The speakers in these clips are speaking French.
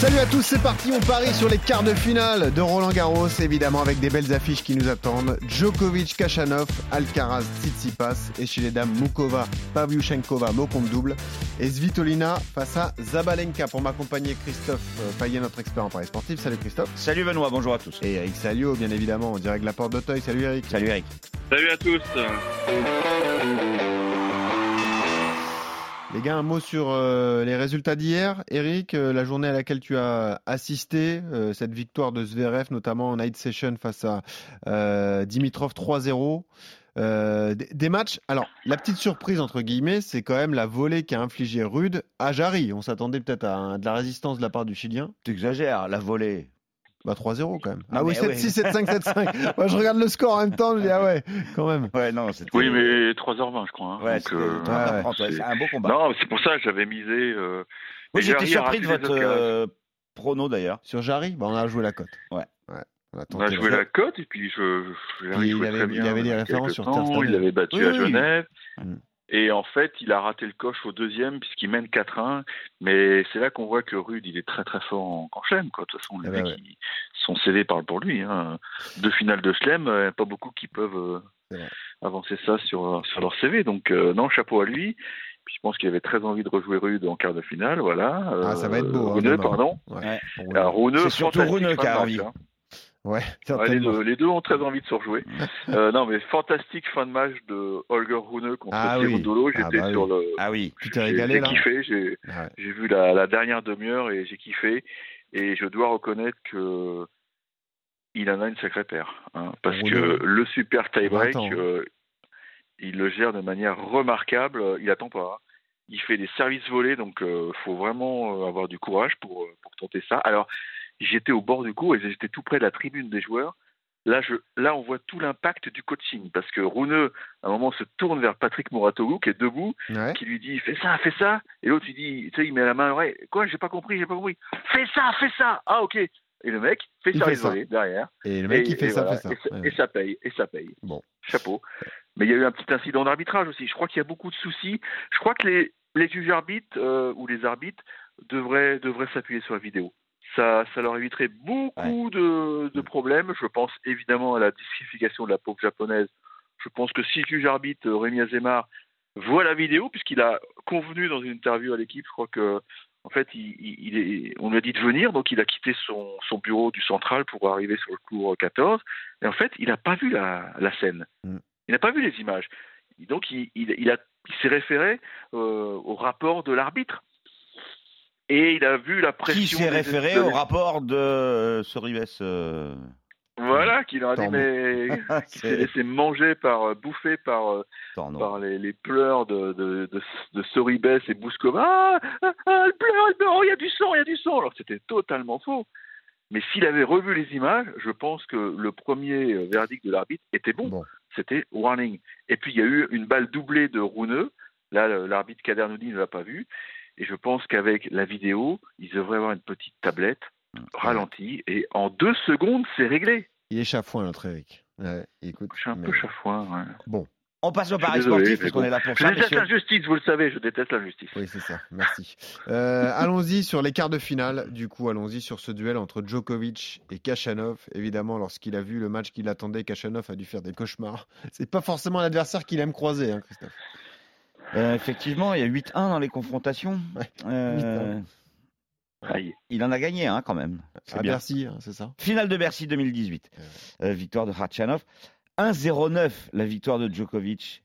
Salut à tous, c'est parti, on parie sur les quarts de finale de Roland Garros, évidemment avec des belles affiches qui nous attendent. Djokovic, Kachanov, Alcaraz, Tsitsipas et chez les dames Mukova, Pavlyuchenkova, mot compte double et Svitolina face à Zabalenka. Pour m'accompagner, Christophe Payet, notre expert en paris sportif. Salut Christophe. Salut Benoît, bonjour à tous. Et Eric Salio, bien évidemment, en direct de la porte d'Auteuil. Salut Eric. Salut Eric. Salut à tous. Les gars, un mot sur euh, les résultats d'hier. Eric, euh, la journée à laquelle tu as assisté, euh, cette victoire de Zverev, notamment en night session face à Dimitrov 3-0. des matchs. Alors, la petite surprise, entre guillemets, c'est quand même la volée qu'a infligé Rude à Jarry. On s'attendait peut-être à, à de la résistance de la part du Chilien. T'exagères, la volée. Bah 3-0 quand même. Ah, oui, mais 7-6, 7-5, 7-5. Moi, je regarde le score en même temps, je dis ah ouais, quand même. Ouais, non. Oui, mais 3h20, je crois. hein. Ouais, euh, 3h30, ouais, c'est- un beau combat. Non, c'est pour ça que j'avais misé. Euh, oui, j'étais surpris de votre euh, prono d'ailleurs. Sur Jarry, bah, on a joué la cote. Ouais. On a, On a tenté joué la cote et puis je, je, il avait- très il bien. avait des références sur temps. Il avait battu Oui, à. Genève. Mm. Et en fait, il a raté le coche au deuxième puisqu'il mène 4-1. Mais c'est là qu'on voit que Rude, il est très très fort en, en chelem. Quoi. De toute façon, les mecs, ouais. ils- son CV parle pour lui. Hein. Deux finales de chelem, euh, pas beaucoup qui peuvent euh, avancer ça sur, sur leur CV. Donc euh, non, chapeau à lui. Puis je pense qu'il avait très envie de rejouer Rude en quart de finale. Voilà. Ah, ça va être beau, hein, Rune, demain. pardon. Ouais. Surtout fantastique Rune fin qui a envie. hein. Ouais, Ouais, les, deux, les deux ont très envie de se rejouer. Euh, non, mais fantastique fin de match de Holger Rune contre Ah oui. Ah J'étais bah sur le. Ah oui. Tu t'es j'ai- régalé J'ai là kiffé. J'ai Ouais. vu la, la dernière demi-heure et j'ai kiffé. Et je dois reconnaître que il en a une sacrée paire. hein, parce Rune. que le super tie-break, euh, il le gère de manière remarquable. Il attend pas. hein. Il fait des services volés, donc il faut vraiment euh, avoir du courage pour, euh, pour tenter ça. Alors, j'étais au bord du cours et j'étais tout près de la tribune des joueurs. Là, je, là, on voit tout l'impact du coaching parce que Rune, à un moment, se tourne vers Patrick Moratoglou qui est debout, Ouais. qui lui dit fais ça, fais ça, et l'autre il dit, tu sais, il met la main à l'oreille, quoi, j'ai pas compris, j'ai pas compris, fais ça, fais ça, ah ok, et le mec fait Il ça fait ça. derrière, Et le mec, et, il fait et ça, voilà, fait ça. et, ça- Ouais. et ça paye, et ça paye. Bon. Chapeau. Mais il y a eu un petit incident d'arbitrage aussi. Je crois qu'il y a beaucoup de soucis. Je crois que les, les juges arbitres euh, ou les arbitres devraient, devraient s'appuyer sur la vidéo. Ça, ça leur éviterait beaucoup de, de problèmes. Je pense évidemment à la disqualification de la pauvre japonaise. Je pense que si le juge arbitre euh, Rémi Azemar voit la vidéo, puisqu'il a convenu dans une interview à l'équipe, je crois que en fait, il, il- il est, on lui a dit de venir, donc il a quitté son, son bureau du central pour arriver sur le cours 14. Et en fait, il n'a pas vu la, la scène. Mm. Il n'a pas vu les images. Et donc, il s'est référé euh, au rapport de l'arbitre. Et il a vu la pression. Qui s'est référé au rapport de euh, Soribes euh, Voilà, qu'il leur a dit, mais. qui s'est laissé manger par, euh, bouffer par, euh, Torno. par les, les pleurs de, de, de, de Soribes et Bouskova. Ah, ah, ah, elle pleure, elle pleure, oh, il y a du sang, il y a du sang. Alors c'était totalement faux. Mais s'il avait revu les images, je pense que le premier euh, verdict de l'arbitre était bon. Bon. C'était warning. Et puis il y a eu une balle doublée de Rouneux. Là, l'arbitre Kadernoudi ne l'a pas vu. Et je pense qu'avec la vidéo, ils devraient avoir une petite tablette ralentie. Et en deux secondes, c'est réglé. Il est chafouin, notre Eric. Ouais, écoute. Je suis un mais- peu chafouin. ouais. On passe au Je suis pari désolé, sportif puisqu'on bon. est là pour Je ça, déteste messieurs. la justice, vous le savez, je déteste la justice. Oui, c'est ça. Merci. Euh, allons-y sur les quarts de finale. Du coup, allons-y sur ce duel entre Djokovic et Kachanov. Évidemment, lorsqu'il a vu le match qu'il attendait, Kachanov a dû faire des cauchemars. C'est pas forcément l'adversaire qu'il aime croiser, hein, Christophe. Euh, effectivement, il y a 8-1 dans les confrontations. Ouais, Euh, 8-1. Aïe. il en a gagné hein, quand même. C'est À bien. Bercy, hein, c'est ça Finale de Bercy 2018. Euh, victoire de Khachanov. 1-0-9 la victoire de Djokovic.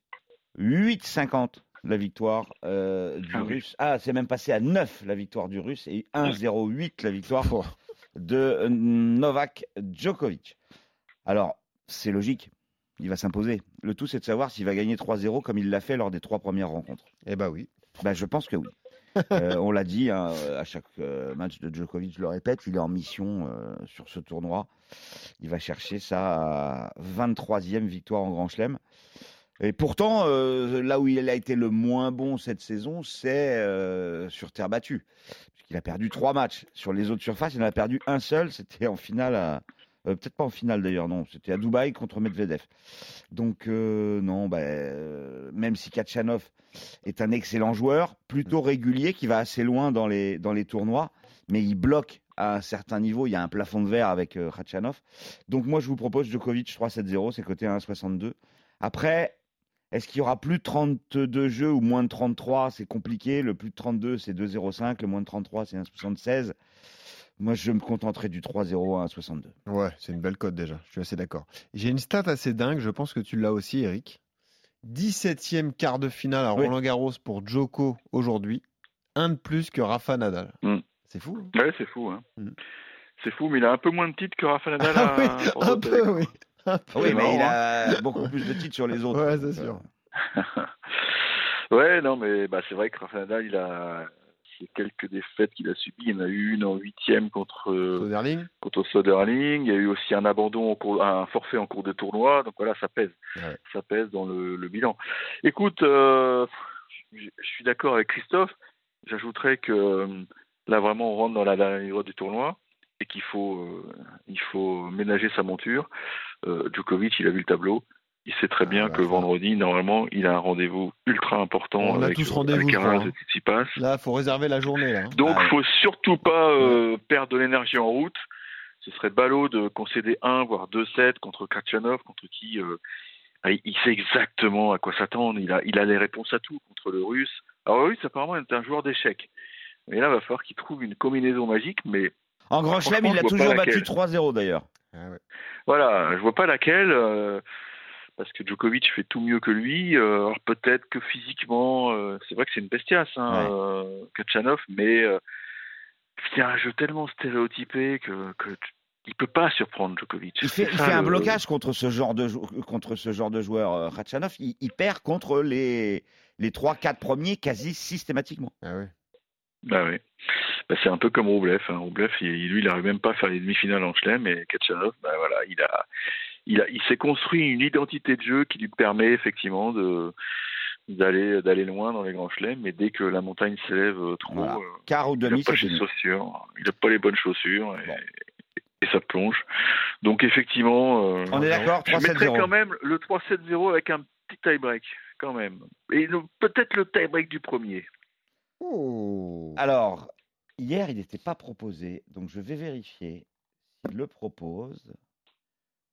8-50 la victoire euh, du Ah oui. russe. Ah, c'est même passé à 9 la victoire du russe et 1-0-8 la victoire de Novak Djokovic. Alors, c'est logique. Il va s'imposer. Le tout, c'est de savoir s'il va gagner 3-0 comme il l'a fait lors des trois premières rencontres. Eh ben oui. Ben, je pense que oui. Euh, on l'a dit hein, à chaque euh, match de Djokovic, je le répète, il est en mission euh, sur ce tournoi. Il va chercher sa 23e victoire en Grand Chelem. Et pourtant, euh, là où il a été le moins bon cette saison, c'est euh, sur terre battue. Puisqu'il Il a perdu trois matchs. Sur les autres surfaces, il en a perdu un seul. C'était en finale à. Euh, Peut-être pas en finale d'ailleurs, non. C'était à Dubaï contre Medvedev. Donc, euh, non, bah, euh, même si Kachanov est un excellent joueur, plutôt régulier, qui va assez loin dans les, dans les tournois, mais il bloque à un certain niveau. Il y a un plafond de verre avec Khachanov. Donc, moi, je vous propose Djokovic 3-7-0, c'est coté à 1,62. Après, est-ce qu'il y aura plus de 32 jeux ou moins de 33 C'est compliqué. Le plus de 32, c'est 2,05. Le moins de 33, c'est 1,76. Moi, je me contenterai du 3-0 à 1,62. Ouais, c'est une belle cote déjà, je suis assez d'accord. J'ai une stat assez dingue, je pense que tu l'as aussi, Eric. 17e quart de finale à Oui. Roland Garros pour Djoko aujourd'hui, un de plus que Rafa Nadal. Mm. C'est fou. hein Ouais, c'est fou. Hein. Mm. C'est fou, mais il a un peu moins de titres que Rafa Nadal. Ah à- oui, un peu, oui. Un peu. Oui, mais il a beaucoup plus de titres sur les autres. Ouais, c'est sûr. euh, ouais, non, mais bah, c'est vrai que Rafa Nadal, il a quelques défaites qu'il a subies. Il y en a eu une en huitième contre euh, Soderling contre Soderling. Il y a eu aussi un abandon, en cours- un forfait en cours de tournoi. Donc voilà, ça pèse. Ouais. Ça pèse dans le, le bilan. Écoute, euh, je suis d'accord avec Christophe. J'ajouterais que euh, là, vraiment, on rentre dans la dernière du tournoi et qu'il faut, euh, il faut ménager sa monture. Euh, Djokovic, il a vu le tableau. Il sait très Ah, bien bah, que ça. vendredi, normalement, il a un rendez-vous ultra important On a avec tous euh, rendez-vous, hein. et Tsitsipas. Là, faut réserver la journée. Là. hein. Donc, Ah faut surtout pas euh, perdre de l'énergie en route. Ce serait ballot de concéder un, voire deux sets contre Kachanov, contre qui euh, ah, il- il sait exactement à quoi s'attendre. Il a, il a les réponses à tout contre le Russe. Alors, le Russe, apparemment, est un joueur d'échecs. Mais là, il va falloir qu'il trouve une combinaison magique. Mais En Grand Chelem, il a toujours battu laquelle. 3-0 d'ailleurs. Ah ouais. voilà, je vois pas laquelle. euh, parce que Djokovic fait tout mieux que lui. Euh, alors peut-être que physiquement, euh, c'est vrai que c'est une bestiace, hein, Ouais. euh, Kachanov, mais euh, c'est un jeu tellement stéréotypé que, que tu- il peut pas surprendre Djokovic. Il fait, il un le- blocage contre ce genre de, contre ce genre de joueur. euh, Khachanov, il, il perd contre les, les 3-4 premiers quasi systématiquement. Ah ouais. Bah oui. Bah, c'est un peu comme Roublev. Hein. Roublev, il, lui, il n'arrive même pas à faire les demi-finales en chelem, et Kachanov, bah voilà, il a, il a, il s'est construit une identité de jeu qui lui permet effectivement de d'aller d'aller loin dans les grands chelems, mais dès que la montagne s'élève euh, trop, Voilà. euh, Quart ou il n'a demi, pas les fini. chaussures, il n'a pas les bonnes chaussures, et, Bon. et ça plonge. Donc effectivement, euh, On est d'accord, je mettrais 3-7-0. quand même le 3-7-0 avec un petit tie-break, quand même. Et peut-être le tie-break du premier. Oh. Alors, hier, il n'était pas proposé, donc je vais vérifier s'il le propose.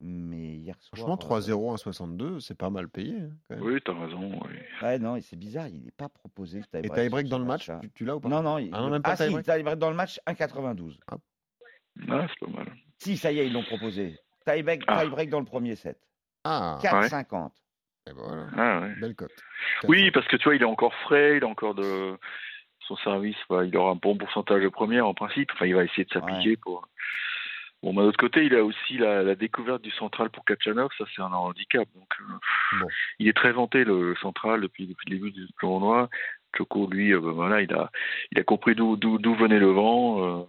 Mais hier soir. Franchement, euh, 3-0 à 62, c'est pas mal payé. hein, quand même. Oui, t'as raison. oui. Ouais, non, et c'est bizarre, il n'est pas proposé. Le Et tie-break tie-break dans le match, tu, tu l'as ou pas? Non, non, il... Ah non, même pas ah, si, tie-break tie-break dans le match, 1,92. Ah, c'est pas mal. Si, ça y est, ils l'ont proposé. Tie-break, Ah. tie-break dans le premier set. Ah, 4,50. et ben voilà, Ah, ouais. belle cote. Oui, parce que tu vois, il est encore frais, il a encore de son service, bah, il aura un bon pourcentage de première en principe. Enfin, il va essayer de s'appliquer pour. Bon, mais de l'autre côté, il a aussi la, la découverte du central pour Kachanov, ça c'est un handicap. Donc, euh, Bon. il est très vanté le central depuis, depuis le début du tournoi. Choco, lui, euh, bah, voilà, il a, il a compris d'où, d'où, d'où venait le vent. euh,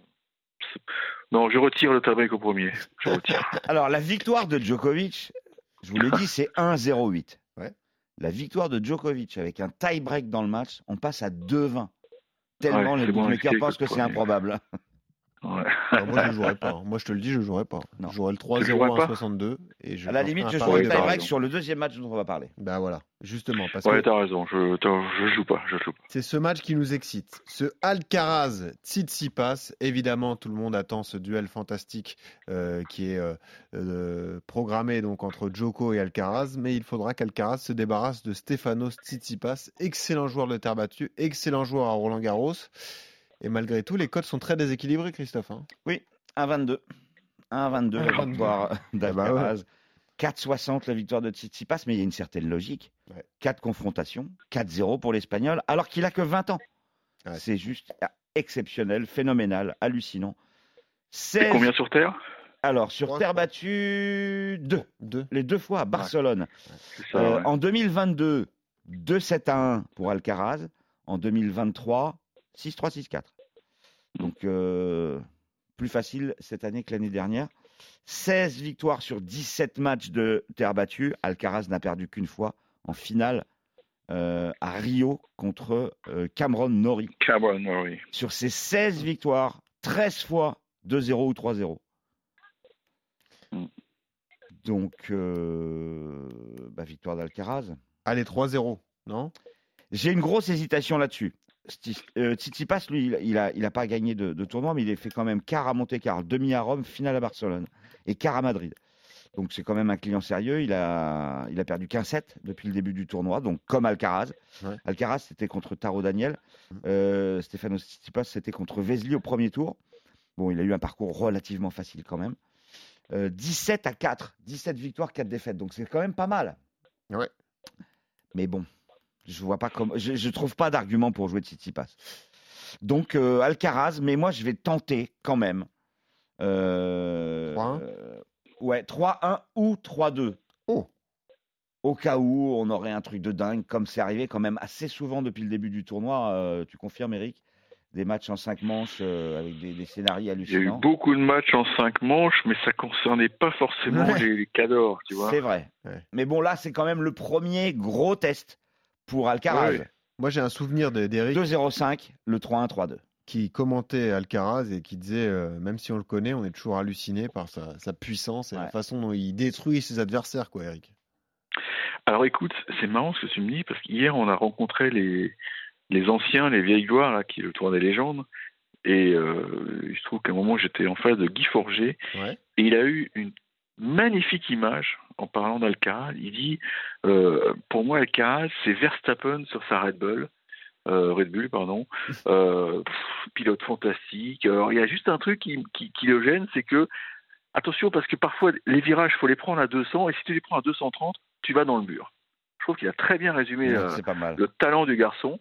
non, je retire le tableau au premier. Je retire. Alors, la victoire de Djokovic, je vous l'ai dit, c'est 1-0-8. Ouais. La victoire de Djokovic avec un tie-break dans le match, on passe à 2-20. Tellement Ouais, les bookmakers risqué pensent que c'est improbable. Ouais. Moi, je ne jouerais pas. hein. Moi, je te le dis, je ne jouerais pas. Non. Je jouerais le Tu 3-0 jouerais à pas 62. Et je À la limite, je jouerai le tie-break sur le deuxième match dont on va parler. Bah voilà, justement. Parce Ouais, que t'as raison. Je, je joue pas. Je joue pas. c'est ce match qui nous excite. Ce Alcaraz Tsitsipas, évidemment, tout le monde attend ce duel fantastique euh, qui est euh, euh, programmé donc entre Djoko et Alcaraz, mais il faudra qu'Alcaraz se débarrasse de Stefanos Tsitsipas, excellent joueur de terre battue, excellent joueur à Roland Garros. Et malgré tout, les codes sont très déséquilibrés, Christophe. hein. 1-22. 1-22 la 1,22. victoire Ah d'Alcaraz. 4-60 la victoire de Tsitsipas, mais il y a une certaine logique. Ouais. 4 confrontations, 4-0 pour l'Espagnol, alors qu'il a que 20 ans. Ouais. C'est juste exceptionnel, phénoménal, hallucinant. Et 16 combien sur Terre? Alors, sur terre battue, 2. Deux. Les deux fois à Barcelone. C'est ça, Euh, ouais. En 2022, 2-7 à 1 pour Alcaraz. En 2023, 6-3, 6-4. Donc, euh, plus facile cette année que l'année dernière. 16 victoires sur 17 matchs de terre battue. Alcaraz n'a perdu qu'une fois en finale euh, à Rio contre euh, Cameron Norrie. Cameron Norrie. Sur ses 16 victoires, 13 fois 2-0 ou 3-0. Mm. Donc, euh, bah, victoire d'Alcaraz. Allez, 3-0, non? J'ai une grosse hésitation là-dessus. Euh, Tsitsipas, lui, il- il a, il a pas gagné de, de tournoi, mais il a fait quand même quart à Monte-Carlo, demi à Rome, finale à Barcelone et quart à Madrid. Donc c'est quand même un client sérieux. Il a, il a perdu qu'un set depuis le début du tournoi, donc comme Alcaraz. Ouais. Alcaraz, c'était contre Taro Daniel. Mhm. Euh, Stefano Tsitsipas, c'était contre Vesely au premier tour. Bon, il a eu un parcours relativement facile quand même. Euh, 17 à 4, 17 victoires, 4 défaites. Donc c'est quand même pas mal. Ouais. Mais bon, je vois pas comment. Je, je trouve pas d'argument pour jouer Tsitsipas. Donc euh, Alcaraz, mais moi je vais tenter quand même. Euh, 3-1? euh, ouais, 3-1 ou 3-2. Oh. Au cas où on aurait un truc de dingue, comme c'est arrivé quand même assez souvent depuis le début du tournoi. euh, tu confirmes, Eric? Des matchs en 5 manches euh, avec des, des scénarios Il y a eu hallucinants. beaucoup de matchs en cinq manches, mais ça concernait pas forcément Ouais. les, les cadors, tu vois. C'est vrai. Ouais. Mais bon, là, c'est quand même le premier gros test pour Alcaraz. Ouais. Moi, j'ai un souvenir de- d'Eric 2-0-5, le 3-1, 3-2. qui commentait Alcaraz et qui disait, euh, même si on le connaît, on est toujours halluciné par sa, sa puissance et la façon dont il détruit ses adversaires, quoi, Eric. Alors écoute, c'est marrant ce que tu me dis, parce qu'hier on a rencontré les, les anciens, les vieilles gloires, là, qui est le tour des légendes, et euh, il se trouve qu'à un moment j'étais en face de Guy Forger, Ouais. et il a eu une magnifique image en parlant d'Alcaraz. Il dit, euh, pour moi Alcaraz c'est Verstappen sur sa Red Bull, euh, Red Bull pardon, euh, pff, pilote fantastique. Alors il y a juste un truc qui, qui, qui le gêne, c'est que attention parce que parfois les virages faut les prendre à 200 et si tu les prends à 230, tu vas dans le mur. Je trouve qu'il a très bien résumé le talent du garçon.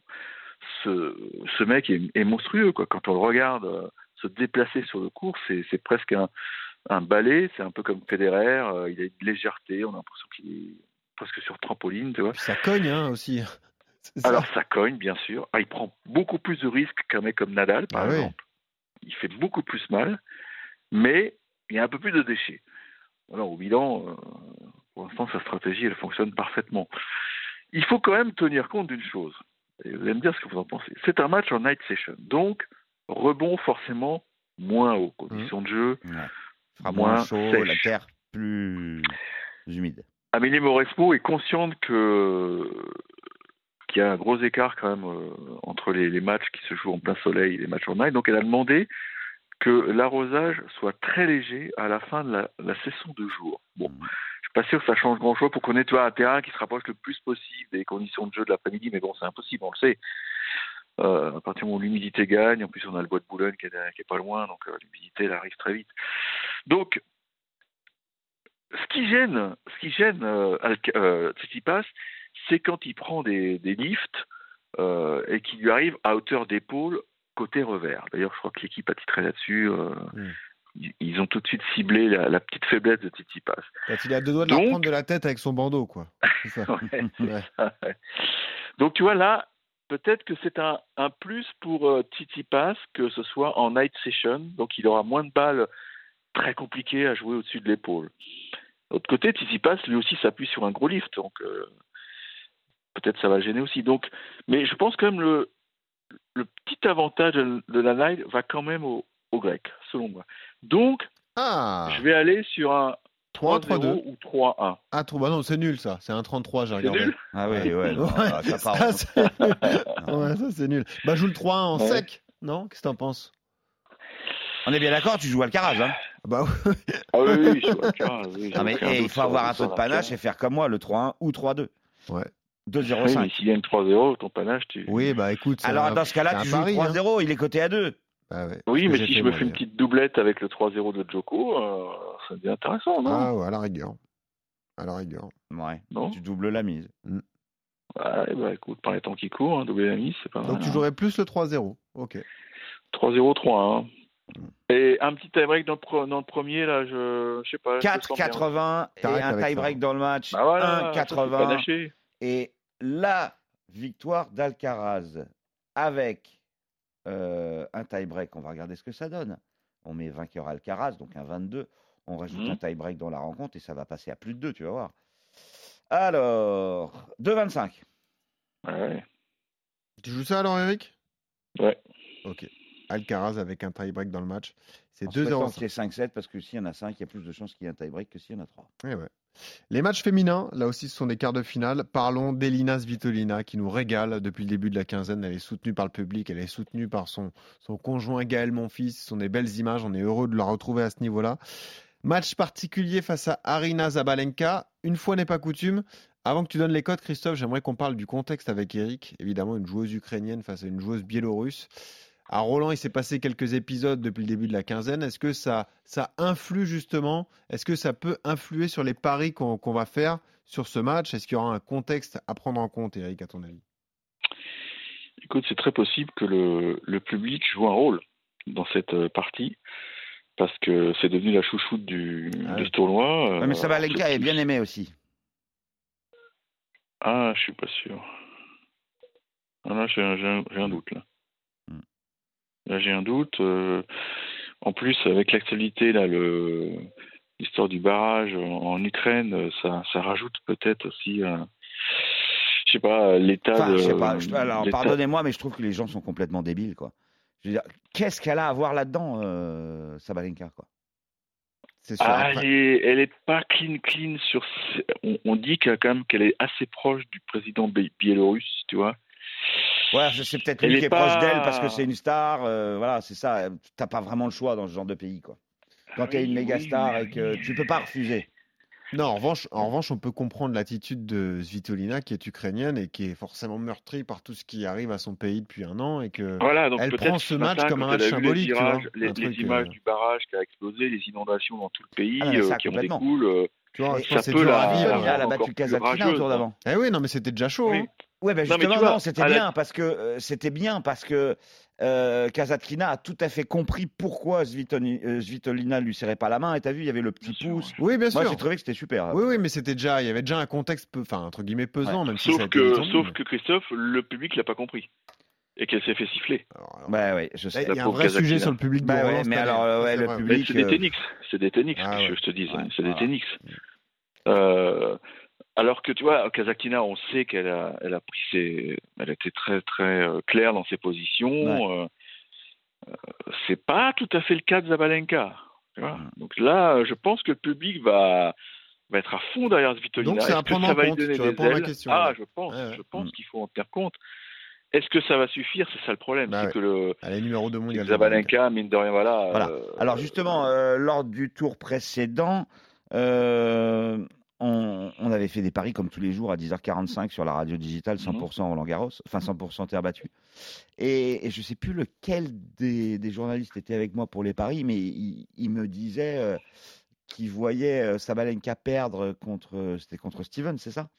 Ce, ce mec est, est monstrueux. Quoi. Quand on le regarde se déplacer sur le cours, c'est presque un, un ballet. C'est un peu comme Federer. euh, il a une légèreté. On a l'impression qu'il est presque sur trampoline. Tu vois. Puis ça cogne, hein, aussi. Ça. Alors ça cogne, bien sûr. Ah, il prend beaucoup plus de risques qu'un mec comme Nadal, par Ah oui. exemple. Il fait beaucoup plus mal, mais il y a un peu plus de déchets. Alors au bilan, euh, pour l'instant, sa stratégie, elle fonctionne parfaitement. Il faut quand même tenir compte d'une chose. Et vous allez me dire ce que vous en pensez. C'est un match en night session, donc rebond forcément moins haut, conditions de jeu. Fera Moins moins chaud, sèche. la terre plus humide. Amélie Mauresmo est consciente que qu'il y a un gros écart quand même euh, entre les, les matchs qui se jouent en plein soleil et les matchs en night. Donc elle a demandé que l'arrosage soit très léger à la fin de la, la session de jour. Bon, Mhm. je suis pas sûr que ça change grand-chose pour qu'on vois, un terrain qui se rapproche le plus possible des conditions de jeu de l'après-midi, mais bon, c'est impossible, on le sait. Euh, à partir du moment où l'humidité gagne, en plus on a le bois de Boulogne qui est, qui est pas loin, donc euh, l'humidité elle arrive très vite. Donc, ce qui gêne, ce qui gêne Alca- euh, Tsitsipas, c'est quand il prend des, des lifts euh, et qu'il lui arrive à hauteur d'épaule côté revers. D'ailleurs, je crois que l'équipe a titré là-dessus. euh, Mm. ils- ont tout de suite ciblé la, la petite faiblesse de Tsitsipas. Quand il a deux doigts de la reprendre de la tête avec son bandeau, quoi. Ça. Ouais, c'est Ouais. ça, ouais. Donc tu vois là, peut-être que c'est un, un plus pour euh, Tsitsipas que ce soit en night session, donc il aura moins de balles très compliquées à jouer au-dessus de l'épaule. De l'autre côté, Tsitsipas lui aussi s'appuie sur un gros lift, donc euh, peut-être ça va le gêner aussi. Donc, mais je pense quand même le le petit avantage de, de la night va quand même au, au grec, selon moi. Donc, Ah je vais aller sur un 3-1, 3-0 ou 3-1. Ah, trop... bah non, c'est nul, ça. C'est un 33, j'ai regardé. nul Ah oui, ouais, non, Ouais, ah, ça part. ça, c'est nul. Ouais, ça, c'est nul. Bah, joue le 3-1 en Ouais. sec, non Qu'est-ce que t'en penses? On est bien d'accord, tu joues Alcaraz. Hein Bah, ouais. Ah oui, oui, je vois, tiens, oui, non, mais il faut avoir un peu de panache et faire comme moi, le 3-1 ou 3-2. Ouais. 2-0-5. Oui, mais s'il gagne 3-0, ton panache, tu. oui, bah écoute. c'est Alors un- dans ce cas-là, tu joues pari, hein. 3-0, il est coté à 2. Bah ouais, Oui, mais si je me fais une petite doublette avec le 3-0 de Joko, euh, ça devient intéressant, non? Ah ouais, à la rigueur. À la rigueur. Ouais. Non? Tu doubles la mise. Ouais, bah écoute, par les temps qui courent, hein, doubler la mise, c'est pas mal. Donc tu hein. jouerais plus le 3-0. Ok. 3-0, 3-1. Mm. Et un petit tie-break dans, le pre- dans le premier, là, je, je sais pas. je me sens bien? 4-80 et un tie-break dans le match. Bah voilà, ça, c'est 1-80. panaché. Et la victoire d'Alcaraz avec euh, un tie-break, on va regarder ce que ça donne. On met vainqueur Alcaraz, donc un 22. On rajoute Mhm. un tie-break dans la rencontre et ça va passer à plus de 2, tu vas voir. Alors, 2-25. Ouais. Tu joues ça alors, Eric? Ouais. Ok. Alcaraz avec un tie-break dans le match. C'est En souhaitant 2-0. qu'il y ait 5-7 parce que s'il y en a 5, il y a plus de chances qu'il y ait un tie-break que s'il y en a 3. Eh ouais. Les matchs féminins, là aussi, ce sont des quarts de finale. Parlons d'Elina Svitolina qui nous régale depuis le début de la quinzaine. Elle est soutenue par le public, elle est soutenue par son, son conjoint Gaël Monfils. Ce sont des belles images. On est heureux de la retrouver à ce niveau-là. Match particulier face à Arina Zabalenka. Une fois n'est pas coutume. Avant que tu donnes les codes, Christophe, j'aimerais qu'on parle du contexte avec Eric. Évidemment, une joueuse ukrainienne face à une joueuse biélorusse. À Roland, il s'est passé quelques épisodes depuis le début de la quinzaine. Est-ce que ça, ça influe justement? Est-ce que ça peut influer sur les paris qu'on va faire sur ce match? Est-ce qu'il y aura un contexte à prendre en compte, Eric, à ton avis? Écoute, c'est très possible que le, le public joue un rôle dans cette euh, partie parce que c'est devenu la chouchoute du, Ah de oui. ce tournoi. Ouais, mais Euh, Sabalenka c'est- est bien aimé aussi. Ah, je suis pas sûr. Ah, là, j'ai un, doute là. Hmm. Là, j'ai un doute. euh, en plus, avec l'actualité là, le l'histoire du barrage en, en Ukraine, euh, ça, ça rajoute peut-être aussi, euh, je sais pas, l'état Enfin, de. je sais pas. je- alors, pardonnez-moi, mais je trouve que les gens sont complètement débiles, quoi. Je veux dire, qu'est-ce qu'elle a à voir là-dedans, euh, Sabalenka, quoi? C'est sûr. Ah, elle est, elle est pas clean clean sur. On, on dit qu'elle, quand même qu'elle est assez proche du président bi- biélorusse, tu vois? Ouais, c'est peut-être lui est qui est pas- proche d'elle parce que c'est une star. euh, voilà, c'est ça. T'as pas vraiment le choix dans ce genre de pays, quoi. Quand t'es Oui, une méga oui, star oui, et que tu peux pas refuser. Non, en revanche, en revanche, on peut comprendre l'attitude de Svitolina, qui est ukrainienne et qui est forcément meurtrie par tout ce qui arrive à son pays depuis un an et que Voilà, donc Elle prend ce match comme un match symbolique, Les, tu vois, virages, les, un les truc, images euh, du barrage qui a explosé, les inondations dans tout le pays Ah non, euh, ça, qui en découlent. euh, tu vois, ça peut dur la- à vivre. la- hein. elle a battu Kazakhstina au rageuse, tour hein. d'avant. Eh oui, non, mais c'était déjà chaud. Oui. hein. Ouais, ben Non, mais tu justement, non, c'était à la- bien parce que euh, c'était bien parce que euh, Kazatkina a tout à fait compris pourquoi Svitoni- euh, Svitolina lui serrait pas la main. Et t'as vu, il y avait le petit Bien sûr, pouce. Oui, bien Moi, sûr. j'ai trouvé que c'était super. Oui, oui, mais c'était déjà, il y avait déjà un contexte, peu- enfin entre guillemets pesant, même si ça a Sauf été que, sauf mais- que Christophe, le public l'a pas compris et qu'elle s'est fait siffler. Alors, alors, Bah ouais, je sais. il y a un vrai sujet sur le public. Bah ouais, mais alors, ouais, le vrai. public- c'est des euh, tenix, c'est des tenix Ah que je, ouais. je te dis, Ouais, c'est des tenix. Euh, alors que tu vois, Kazakhina, on sait qu'elle a, elle a pris ses, elle été très très euh, claire dans ses positions. Euh, euh, c'est pas tout à fait le cas de Zabalenka. tu vois. Donc là, je pense que le public va va être à fond derrière Svitolina. Donc, c'est prendre ça en va lui compte, tu réponds à question, Ah, ouais. je pense, Ouais, ouais. je pense Mm. qu'il faut en tenir compte. Est-ce que ça va suffire? C'est ça le problème, Bah c'est ouais. que le Elle est numéro 2 mondial. Zabalenka, mine de rien, voilà. Voilà. euh, Alors justement, euh, lors du tour précédent, euh, on, on avait fait des paris comme tous les jours à 10h45 sur la radio digitale, 100% Roland Garros, enfin 100% terre battue. Et, et je sais plus lequel des, des journalistes était avec moi pour les paris, mais il, il me disait euh, qu'il voyait euh, Sabalenka perdre contre, c'était contre Steven, c'est ça?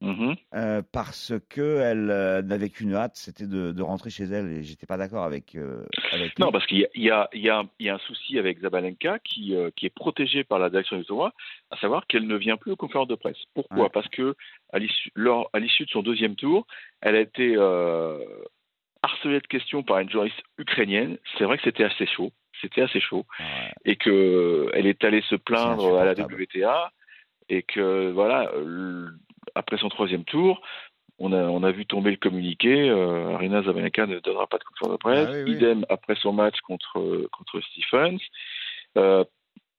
Mhm. Euh, parce que elle euh, n'avait qu'une hâte, c'était de, de rentrer chez elle, et j'étais pas d'accord avec. euh, avec. Non, parce qu'il y a, y, y, y un souci avec Zabalenka qui, euh, qui est protégé par la direction du tournoi, à savoir qu'elle ne vient plus aux conférences de presse. Pourquoi? Ouais. Parce que à l'issue de son deuxième tour, elle a été euh, harcelée de questions par une journaliste ukrainienne. C'est vrai que c'était assez chaud. C'était assez chaud. Ouais. Et que elle est allée se plaindre à la. WTA. Et que, voilà, après son troisième tour, on a, on a vu tomber le communiqué. Euh, Arina Zabalenka ne donnera pas de conférence de presse. Ah oui, oui. Idem après son match contre, contre Stephens. Euh,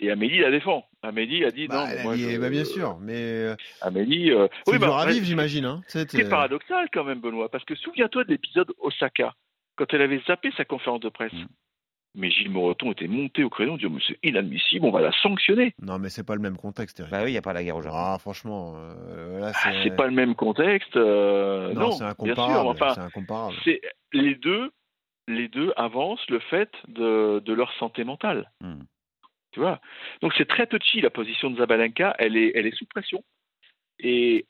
et Amélie la défend. Amélie a dit Bah, non. elle a moi, dit, je- bah, bien sûr, mais euh, Amélie. euh, c'est oui, bah, vivre, j'imagine. Hein. C'est paradoxal quand même, Benoît, parce que souviens-toi de l'épisode Osaka, quand elle avait zappé sa conférence de presse. Mm. Mais Gilles Moreton était monté au créneau en disant mais c'est inadmissible, on va la sanctionner. Non, mais c'est pas le même contexte, Eric. Bah oui, il n'y a pas la guerre au Japon. Ah, franchement, euh, là, Ah, c'est. c'est pas le même contexte. euh, Non, non, c'est bien sûr. incomparable. Enfin, c'est incomparable. c'est les deux, les deux avancent le fait de, de leur santé mentale. Hmm. Tu vois? Donc c'est très touchy la position de Zabalenka. Elle est, elle est sous pression et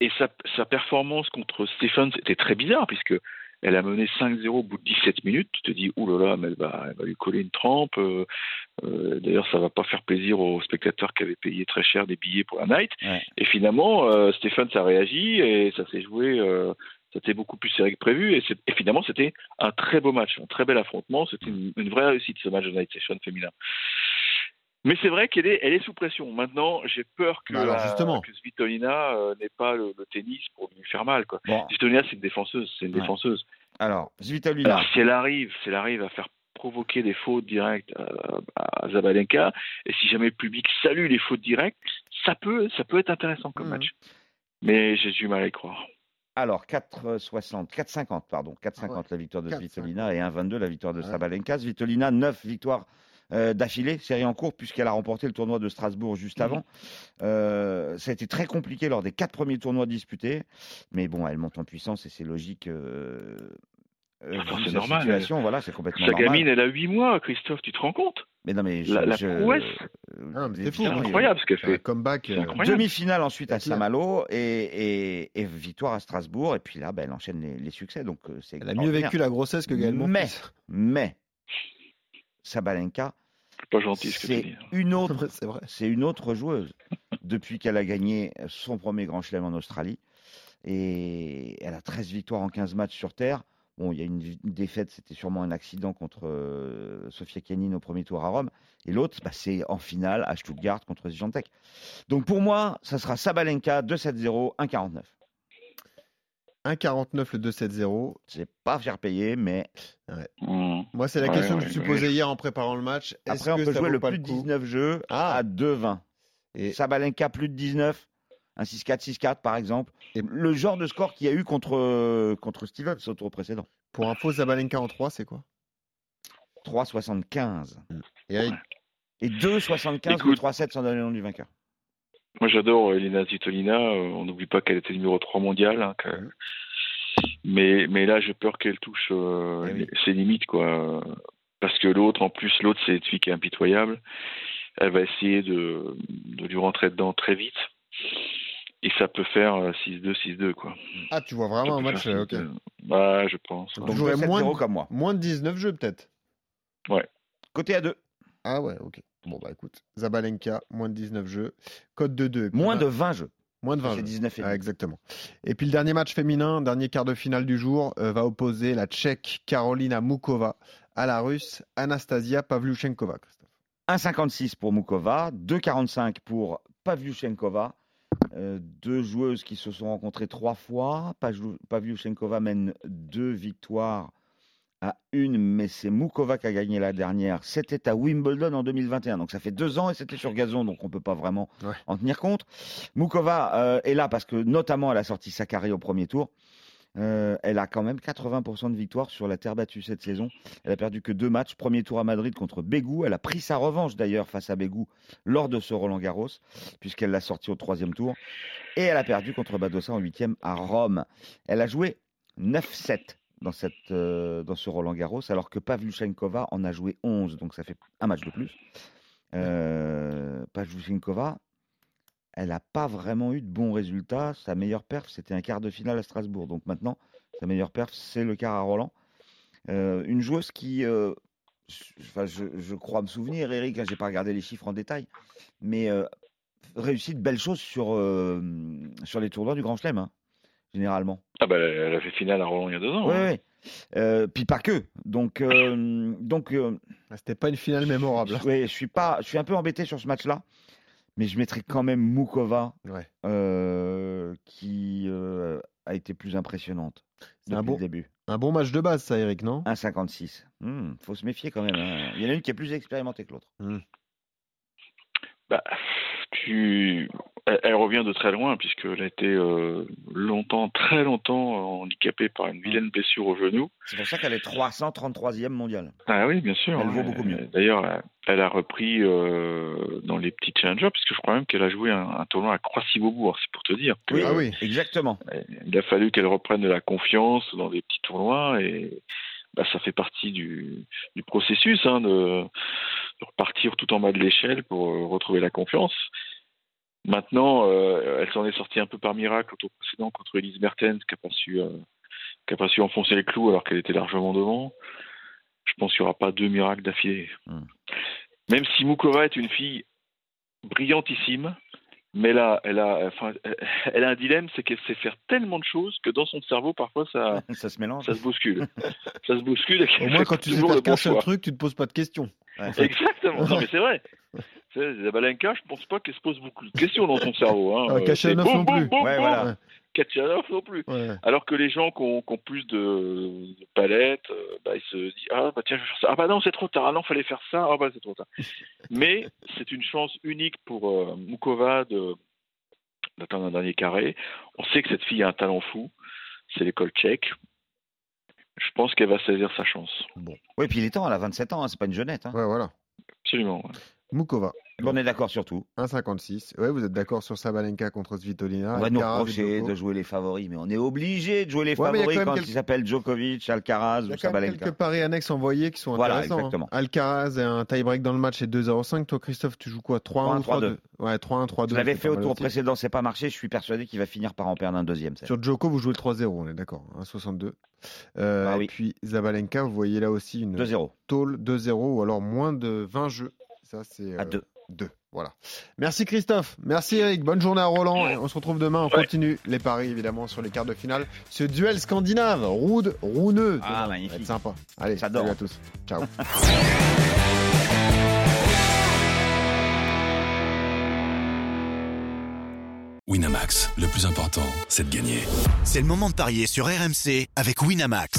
et sa, sa performance contre Stephens était très bizarre puisque elle a mené 5-0 au bout de 17 minutes. Tu te dis, là, mais elle va, elle va lui coller une trempe. Euh, euh, D'ailleurs, ça va pas faire plaisir aux spectateurs qui avaient payé très cher des billets pour la night. Ouais. Et finalement, euh, Stephens a réagi et ça s'est joué. C'était beaucoup plus serré que prévu et, finalement c'était un très beau match, un très bel affrontement. C'était une, une vraie réussite ce match de Night Session féminin. Mais c'est vrai qu'elle est, elle est sous pression. Maintenant, j'ai peur que, Bah alors, euh, justement. que Svitolina euh, n'ait pas le, le tennis pour lui faire mal. Quoi. Bon, Svitolina, c'est une défenseuse. C'est une Ouais. défenseuse. Alors. Alors, si elle arrive, si elle arrive à faire provoquer des fautes directes à, à Zabalenka, et si jamais le public salue les fautes directes, ça peut, ça peut être intéressant comme Mhm. match. Mais j'ai du mal à y croire. Alors, 4,60, 4,50, pardon. 4,50 la victoire de 4,50. Svitolina et 1,22 la victoire de Ouais. Sabalenka. Svitolina, 9 victoires euh, d'affilée, série en cours, puisqu'elle a remporté le tournoi de Strasbourg juste avant. Euh, ça a été très compliqué lors des quatre premiers tournois disputés. Mais bon, elle monte en puissance et c'est logique. Euh, euh, Attends, vu c'est normal, situation, voilà, c'est complètement Sa normal. gamine, elle a 8 mois, Christophe, tu te rends compte? Mais non, mais je, La- la je- prouesse. Ah, c'est fou, a- incroyable ce qu'elle C'est un fait. comeback. Euh. Demi-finale ensuite à. Saint-Malo et, et- et victoire à Strasbourg. Et puis là, ben, elle enchaîne les, les succès. Donc, c'est Elle a mieux vécu la grossesse que Gaël. Mais Sabalenka, C'est pas gentil ce que tu c'est dis. une autre, C'est vrai. c'est une autre joueuse depuis qu'elle a gagné son premier Grand Chelem en Australie. Et elle a 13 victoires en 15 matchs sur terre. Bon, il y a une, une défaite, c'était sûrement un accident contre euh, Sofia Kenin au premier tour à Rome. Et l'autre, bah, c'est en finale à Stuttgart contre Zvijantek. Donc pour moi, ça sera Sabalenka 2-7-0, 1-49. 1,49 le 2-7-0. C'est pas faire payer, mais Mmh. Moi, c'est la Ouais, question que je me suis posée hier en préparant le match. Est-ce après on que peut ça jouer le plus de coup 19 jeux Ah. à 2-20. Et- Sabalenka plus de 19, un 6-4, 6-4 par exemple. Et- Le genre de score qu'il y a eu contre, contre Stevens au tour précédent. Pour info, Zabalenka en 3, c'est quoi? 3,75. Et Eric, Et 2,75 ou Écoute. 3,7 sans donner le nom du vainqueur. Moi, j'adore euh, Elina Svitolina. euh, On n'oublie pas qu'elle était numéro 3 mondial. hein, que- Mhm. mais, mais là, j'ai peur qu'elle touche euh, Eh oui. ses limites. quoi. Parce que l'autre, en plus, l'autre, c'est une fille qui est impitoyable. Elle va essayer de, de lui rentrer dedans très vite. Et ça peut faire euh, 6-2, 6-2. Quoi. ah, tu vois vraiment un match. faire ok. 6-2. Ouais, je pense. Donc, ouais. 2,7-0 moins de- comme moi. Moins de 19 jeux, peut-être. Côté à 2. Ah ouais, ok. Bon, bah écoute, Zabalenka, moins de 19 jeux. Code de 2. Moins de 20 jeux. Moins de 20 C'est jeux. 19 et Ah, exactement. Et puis le dernier match féminin, dernier quart de finale du jour, euh, va opposer la Tchèque Karolina Mukova à la Russe Anastasia Pavlyuchenkova. Christophe. 1,56 pour Mukova, 2,45 pour Pavlyuchenkova. Euh, deux joueuses qui se sont rencontrées trois fois. Pavlyuchenkova mène deux victoires à une, mais c'est Mukova qui a gagné la dernière. C'était à Wimbledon en 2021, donc ça fait deux ans et c'était sur gazon, donc on peut pas vraiment Ouais. en tenir compte. Mukova euh, est là parce que notamment elle a sorti Sakari au premier tour. Euh, elle a quand même 80% de victoires sur la terre battue cette saison. Elle a perdu que deux matchs. Premier tour à Madrid contre Bégou. Elle a pris sa revanche d'ailleurs face à Bégou lors de ce Roland Garros, puisqu'elle l'a sorti au troisième tour. Et elle a perdu contre Badosa en huitième à Rome. Elle a joué 9-7 dans, cette, euh, dans ce Roland Garros, alors que Pavlyuchenkova en a joué 11, donc ça fait un match de plus. Euh, Pavlyuchenkova, elle n'a pas vraiment eu de bons résultats. Sa meilleure perf, c'était un quart de finale à Strasbourg. Donc maintenant, sa meilleure perf, c'est le quart à Roland. Euh, une joueuse qui, euh, je, enfin, je, je crois me souvenir, Eric, je n'ai pas regardé les chiffres en détail, mais réussit de belles choses sur, sur les tournois du Grand Chelem, hein, généralement. Ah bah, elle a fait finale à Roland il y a deux ans. Oui, hein. oui. Euh, puis pas que. Donc, euh, donc euh, Ah, C'était pas une finale mémorable. ouais, je suis pas, je suis un peu embêté sur ce match-là, mais je mettrai quand même Mukova, Ouais. euh, qui euh, a été plus impressionnante C'est un depuis bon, le début. un bon match de base, ça, Eric, non? 1,56. Hmm, faut se méfier quand même. hein. Il y en a une qui est plus expérimentée que l'autre. Bah, tu... elle, elle revient de très loin puisqu'elle a été euh, longtemps, très longtemps handicapée par une vilaine blessure au genou. C'est pour ça qu'elle est 333e mondiale. Ah oui, bien sûr. Elle vaut hein. beaucoup mieux. D'ailleurs, elle- a repris euh, dans les petits challengers puisque je crois même qu'elle a joué un, un tournoi à Croissy-Beaubourg, c'est pour te dire. que, Ah oui. Exactement. Il a fallu qu'elle reprenne de la confiance dans des petits tournois et bah, ça fait partie du, du processus hein, de, de repartir tout en bas de l'échelle pour euh, retrouver la confiance. Maintenant, euh, elle s'en est sortie un peu par miracle au tour précédent contre Elise Mertens qui n'a pas, su, euh, qui a pas su enfoncer les clous alors qu'elle était largement devant. Je pense qu'il n'y aura pas deux miracles d'affilée. Hmm. Même si Mukova est une fille brillantissime, mais là, elle a, enfin, elle a un dilemme, c'est qu'elle sait faire tellement de choses que dans son cerveau, parfois, ça, Ça se mélange. ça se bouscule. ça se bouscule. Au moins, quand tu sais faire qu'un bon seul truc, tu te poses pas de questions. Ouais, Exactement. Non, mais c'est vrai. Tu sais, Zabalenka, je pense pas qu'elle se pose beaucoup de questions dans son cerveau. Hein. Kachanov non Ouais, voilà. Kachanov non plus. Ouais. Alors que les gens qui ont, qui ont plus de, de palettes, euh, bah, ils se disent Ah, bah tiens, je vais faire ça. Ah, bah non, c'est trop tard. Ah, non, fallait faire ça. Ah, bah c'est trop tard. Mais c'est une chance unique pour euh, Mukova de- d'atteindre un dernier carré. On sait que cette fille a un talent fou. C'est l'école tchèque. Je pense qu'elle va saisir sa chance. Oui, puis il est temps, elle a 27 ans, hein, c'est pas une jeunette. hein. Ouais, voilà. Absolument. ouais. Mukova, On est d'accord sur tout. 1,56. Ouais, vous êtes d'accord sur Sabalenka contre Svitolina On va nous reprocher de jouer les favoris, mais on est obligé de jouer les Ouais, il y a favoris quand quand quelques- ils s'appellent Djokovic, Alcaraz Il y ou a quand même Sabalenka. quelques paris annexes envoyés qui sont Voilà, intéressants. hein. exactement. Alcaraz et un tie-break dans le match et 2,05. Toi, Christophe, tu joues quoi? 3-1 ou 3-1, 3-2 Ouais, 3-1, 3-2. Je l'avais fait au tour précédent, c'est pas marché. Je suis persuadé qu'il va finir par en perdre un deuxième. set. Sur Djoko, vous jouez le 3-0, on est d'accord. 1,62. Euh, Ah et oui. puis Zabalenka, vous voyez là aussi une 2-0. tôle 2-0 ou alors moins de 20 jeux. Ça, c'est. À euh, 2. 2. Voilà. Merci Christophe. Merci Eric. Bonne journée à Roland. Et on se retrouve demain. On Ouais. continue les paris évidemment sur les quarts de finale. Ce duel scandinave, Rude, Rouneux. Ah, demain. Ça magnifique. va être sympa. Allez, J'adore. salut à tous. Ciao. Winamax, le plus important, c'est de gagner. C'est le moment de parier sur RMC avec Winamax.